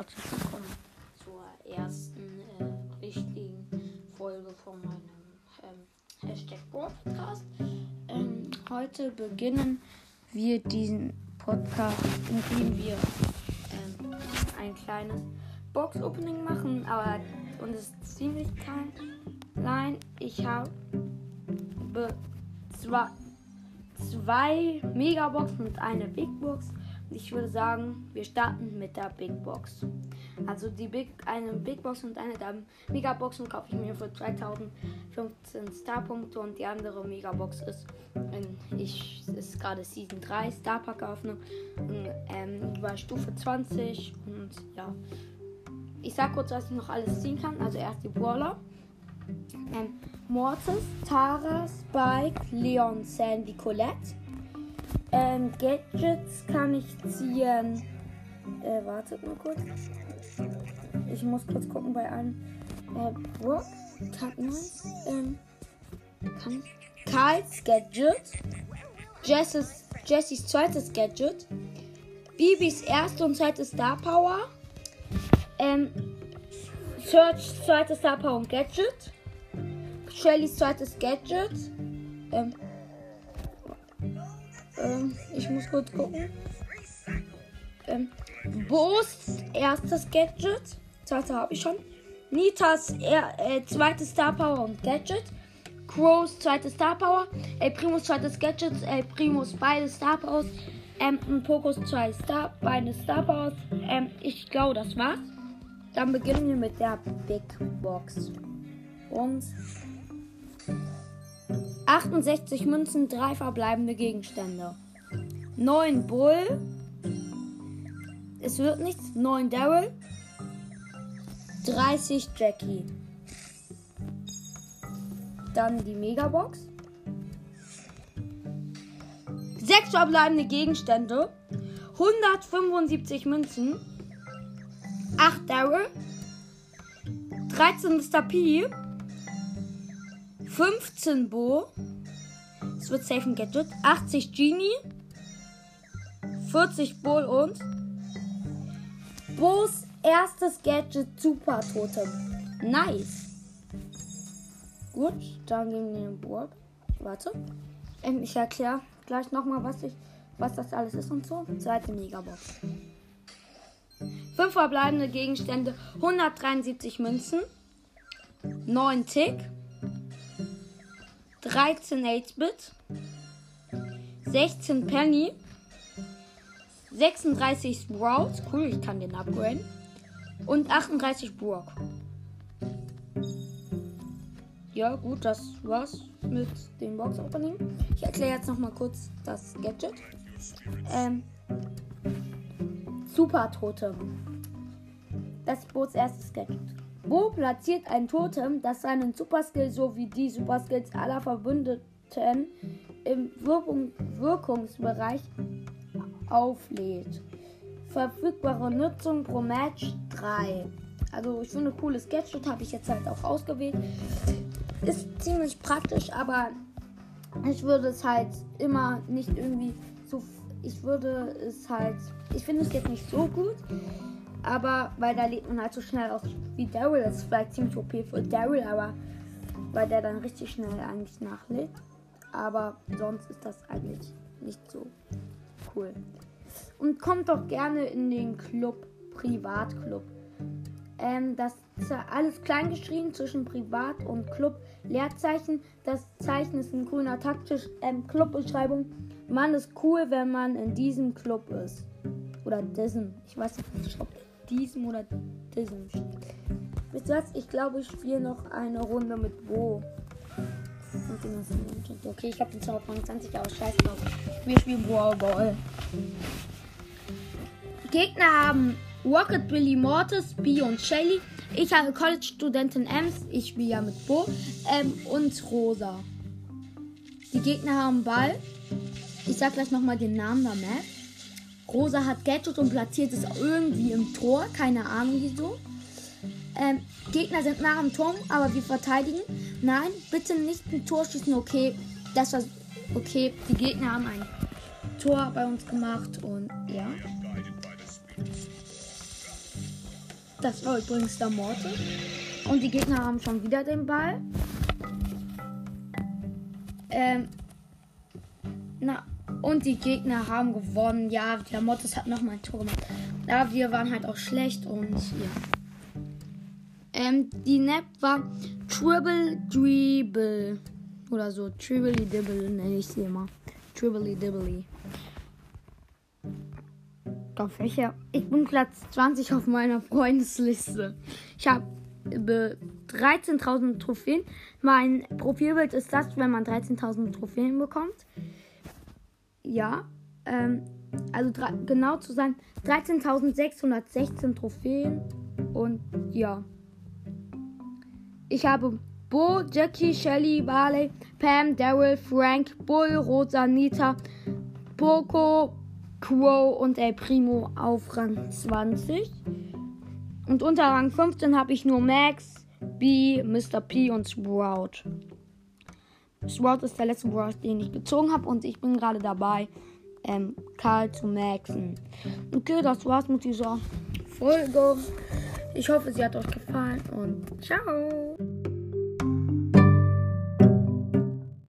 herzlich willkommen zur ersten äh, richtigen Folge von meinem ähm, Hashtag Podcast. Ähm, heute beginnen wir diesen Podcast, indem wir ähm, ein kleines Box-Opening machen, aber und es ist ziemlich klein. Ich habe zwei, zwei Megaboxen und eine Big Box ich würde sagen, wir starten mit der Big Box. Also die Big, eine Big Box und eine der Megaboxen kaufe ich mir für 2015 Starpunkte und die andere Megabox ist, ich, ist gerade Season 3 Starpack Eröffnung ähm, bei Stufe 20 und ja. Ich sag kurz, was ich noch alles ziehen kann. Also erst die Brawler. Ähm, Mortis, Tara, Spike, Leon, Sandy, Colette. Ähm, Gadgets kann ich ziehen. Äh, wartet mal kurz. Ich muss kurz gucken bei einem. Äh, Brock, Katniss, ähm, kann Karls Gadget. Jesses, Jessys zweites Gadget. Bibis erste und zweite Star Power. Ähm, Search zweites Star Power und Gadget. Shellys zweites Gadget. Ähm, ähm, ich muss kurz gucken. Ähm, Bo's erstes Gadget. Zweite habe ich schon. Nitas er, äh, zweites Star Power und Gadget. Crows zweites Star Power. El Primus zweites Gadget. El Primus beide Star Powers. Ähm, und Pokus zwei Star, beide Star Powers. Ähm, ich glaube, das war's. Dann beginnen wir mit der Big Box. Und 68 Münzen, 3 verbleibende Gegenstände. 9 Bull. Es wird nichts. 9 Daryl. 30 Jackie. Dann die Megabox. 6 verbleibende Gegenstände. 175 Münzen. 8 Daryl. 13 Mr. P. 15 Bo. Es wird safe ein Gadget. 80 Genie. 40 Bull und Bo's erstes Gadget Super Totem. Nice. Gut, dann gehen wir in den Burg. Warte. Ähm, ich erkläre gleich nochmal, was was das alles ist und so. Zweite Megabox. Fünf verbleibende Gegenstände, 173 Münzen, 9 Tick, 13 8-Bit, 16 Penny, 36 Sprouts, cool, ich kann den upgraden, und 38 Brock. Ja, gut, das war's mit dem Box Opening. Ich erkläre jetzt noch mal kurz das Gadget. Ähm, Super Totem. Das ist Boots erstes Gadget. Bo platziert ein Totem, das seinen Superskill sowie die Superskills aller Verbündeten im Wirkung Wirkungsbereich auflädt. Verfügbare Nutzung pro Match 3. Also ich finde cooles Gadget, habe ich jetzt halt auch ausgewählt. Ist ziemlich praktisch, aber ich würde es halt immer nicht irgendwie so. Ich würde es halt. Ich finde es jetzt nicht so gut. Aber weil da lädt man halt so schnell auch wie Daryl. Das ist vielleicht ziemlich OP für Daryl, aber weil der dann richtig schnell eigentlich nachlädt. Aber sonst ist das eigentlich nicht so cool. Und kommt doch gerne in den Club, Privatclub. Ähm, das ist alles klein geschrieben zwischen Privat und Club. Leerzeichen. Das Zeichen ist ein grüner taktisch. Ähm, Clubbeschreibung. Man ist cool, wenn man in diesem Club ist. Oder diesem. Ich weiß nicht, ob diesem oder diesem ihr was? Ich glaube, ich spiele noch eine Runde mit Bo. Okay, ich habe den Zauber 20, aber scheiß drauf. Wir spielen Brawl. Gegner haben Rocket, Billy, Mortis, B und Shelly. Ich habe College-Studentin Ems. Ich spiele ja mit Bo. Ähm, und Rosa. Die Gegner haben Ball. Ich sag gleich nochmal den Namen der Map. Rosa hat Gadget und platziert es irgendwie im Tor. Keine Ahnung wieso. Ähm, Gegner sind nah am Turm, aber wir verteidigen. Nein, bitte nicht ein Tor schießen. Okay, das war okay. Die Gegner haben ein Tor bei uns gemacht und ja. Das war übrigens der Morte. Und die Gegner haben schon wieder den Ball. Ähm, na, und die Gegner haben gewonnen. Ja, der Mortis hat nochmal ein Tor gemacht. Ja, wir waren halt auch schlecht und ja. Ähm, die Nap war Triple Dribble. Oder so. Tribbly Dibble nenne ich sie immer. Tribbly Dibbly. Auf welcher? Ich bin Platz 20 auf meiner Freundesliste. Ich habe 13.000 Trophäen. Mein Profilbild ist das, wenn man 13.000 Trophäen bekommt. Ja, ähm, also genau zu sein, 13.616 Trophäen. Und ja. Ich habe Bo, Jackie, Shelly, Barley, Pam, Daryl, Frank, Bull, Rosa, Nita, Poco, Crow und El Primo auf Rang 20. Und unter Rang 15 habe ich nur Max, B, Mr. P und Sprout. Sprout ist der letzte Brawler, den ich gezogen habe und ich bin gerade dabei, ähm, Karl zu maxen. Okay, das war's mit dieser Folge. Ich hoffe, sie hat euch gefallen und ciao.